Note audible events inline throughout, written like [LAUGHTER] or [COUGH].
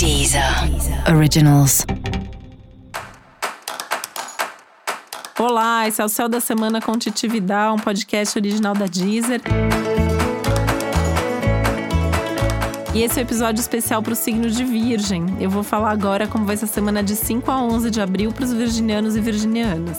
Deezer. Originals. Olá, esse é o Céu da Semana com Titividade, um podcast original da Deezer. E esse é o um episódio especial para o signo de Virgem. Eu vou falar agora como vai ser a semana de 5 a 11 de abril para os virginianos e virginianas.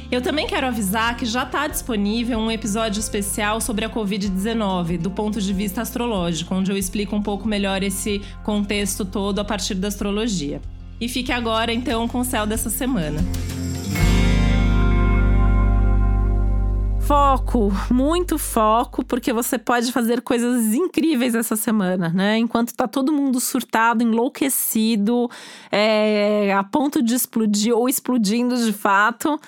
Eu também quero avisar que já está disponível um episódio especial sobre a Covid-19, do ponto de vista astrológico, onde eu explico um pouco melhor esse contexto todo a partir da astrologia. E fique agora, então, com o céu dessa semana. Foco, muito foco, porque você pode fazer coisas incríveis essa semana, né? Enquanto tá todo mundo surtado, enlouquecido, é, a ponto de explodir ou explodindo de fato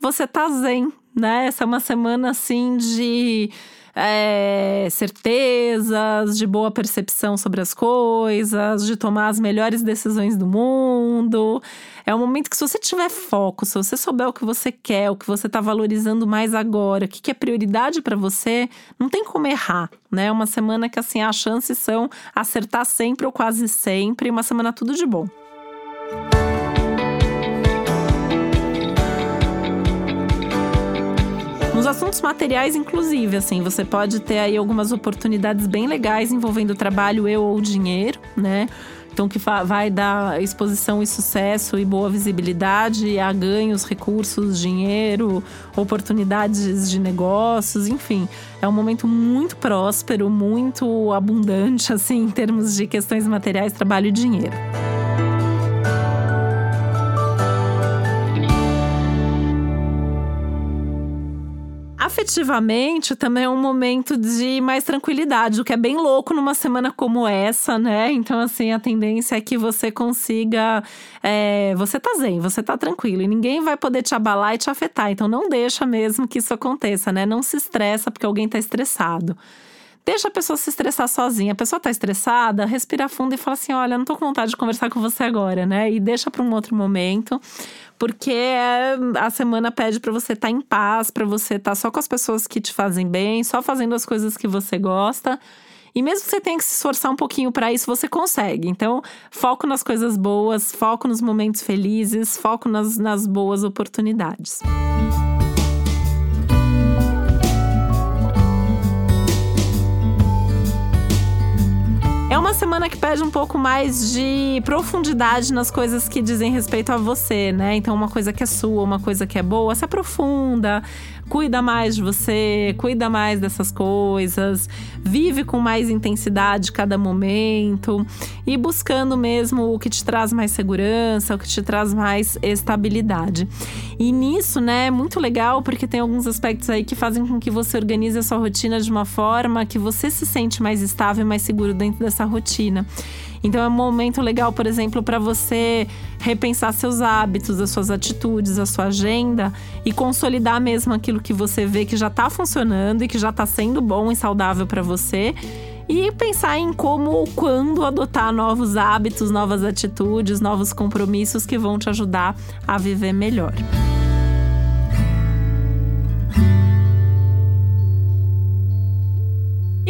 você tá zen, né? Essa é uma semana assim de é, certezas, de boa percepção sobre as coisas, de tomar as melhores decisões do mundo. É um momento que, se você tiver foco, se você souber o que você quer, o que você está valorizando mais agora, o que, que é prioridade para você, não tem como errar, né? É uma semana que, assim, as chances são acertar sempre ou quase sempre, uma semana tudo de bom. Nos assuntos materiais, inclusive, assim, você pode ter aí algumas oportunidades bem legais envolvendo trabalho e ou dinheiro, né? Então, que vai dar exposição e sucesso e boa visibilidade a ganhos, recursos, dinheiro, oportunidades de negócios, enfim. É um momento muito próspero, muito abundante, [LAUGHS] assim, em termos de questões materiais, trabalho e dinheiro. Afetivamente, também é um momento de mais tranquilidade, o que é bem louco numa semana como essa, né? Então, assim, a tendência é que você consiga. É, você tá zen, você tá tranquilo e ninguém vai poder te abalar e te afetar. Então, não deixa mesmo que isso aconteça, né? Não se estressa porque alguém tá estressado. Deixa a pessoa se estressar sozinha. A pessoa tá estressada, respira fundo e fala assim: olha, não tô com vontade de conversar com você agora, né? E deixa para um outro momento porque é, a semana pede para você estar tá em paz, para você estar tá só com as pessoas que te fazem bem, só fazendo as coisas que você gosta. E mesmo que você tenha que se esforçar um pouquinho para isso, você consegue. Então, foco nas coisas boas, foco nos momentos felizes, foco nas, nas boas oportunidades. É uma semana que pede um pouco mais de profundidade nas coisas que dizem respeito a você, né? Então, uma coisa que é sua, uma coisa que é boa, se aprofunda, cuida mais de você, cuida mais dessas coisas, vive com mais intensidade cada momento e buscando mesmo o que te traz mais segurança, o que te traz mais estabilidade. E nisso, né, é muito legal porque tem alguns aspectos aí que fazem com que você organize a sua rotina de uma forma que você se sente mais estável e mais seguro dentro dessa rotina. Então é um momento legal, por exemplo, para você repensar seus hábitos, as suas atitudes, a sua agenda e consolidar mesmo aquilo que você vê que já está funcionando e que já está sendo bom e saudável para você e pensar em como ou quando adotar novos hábitos, novas atitudes, novos compromissos que vão te ajudar a viver melhor.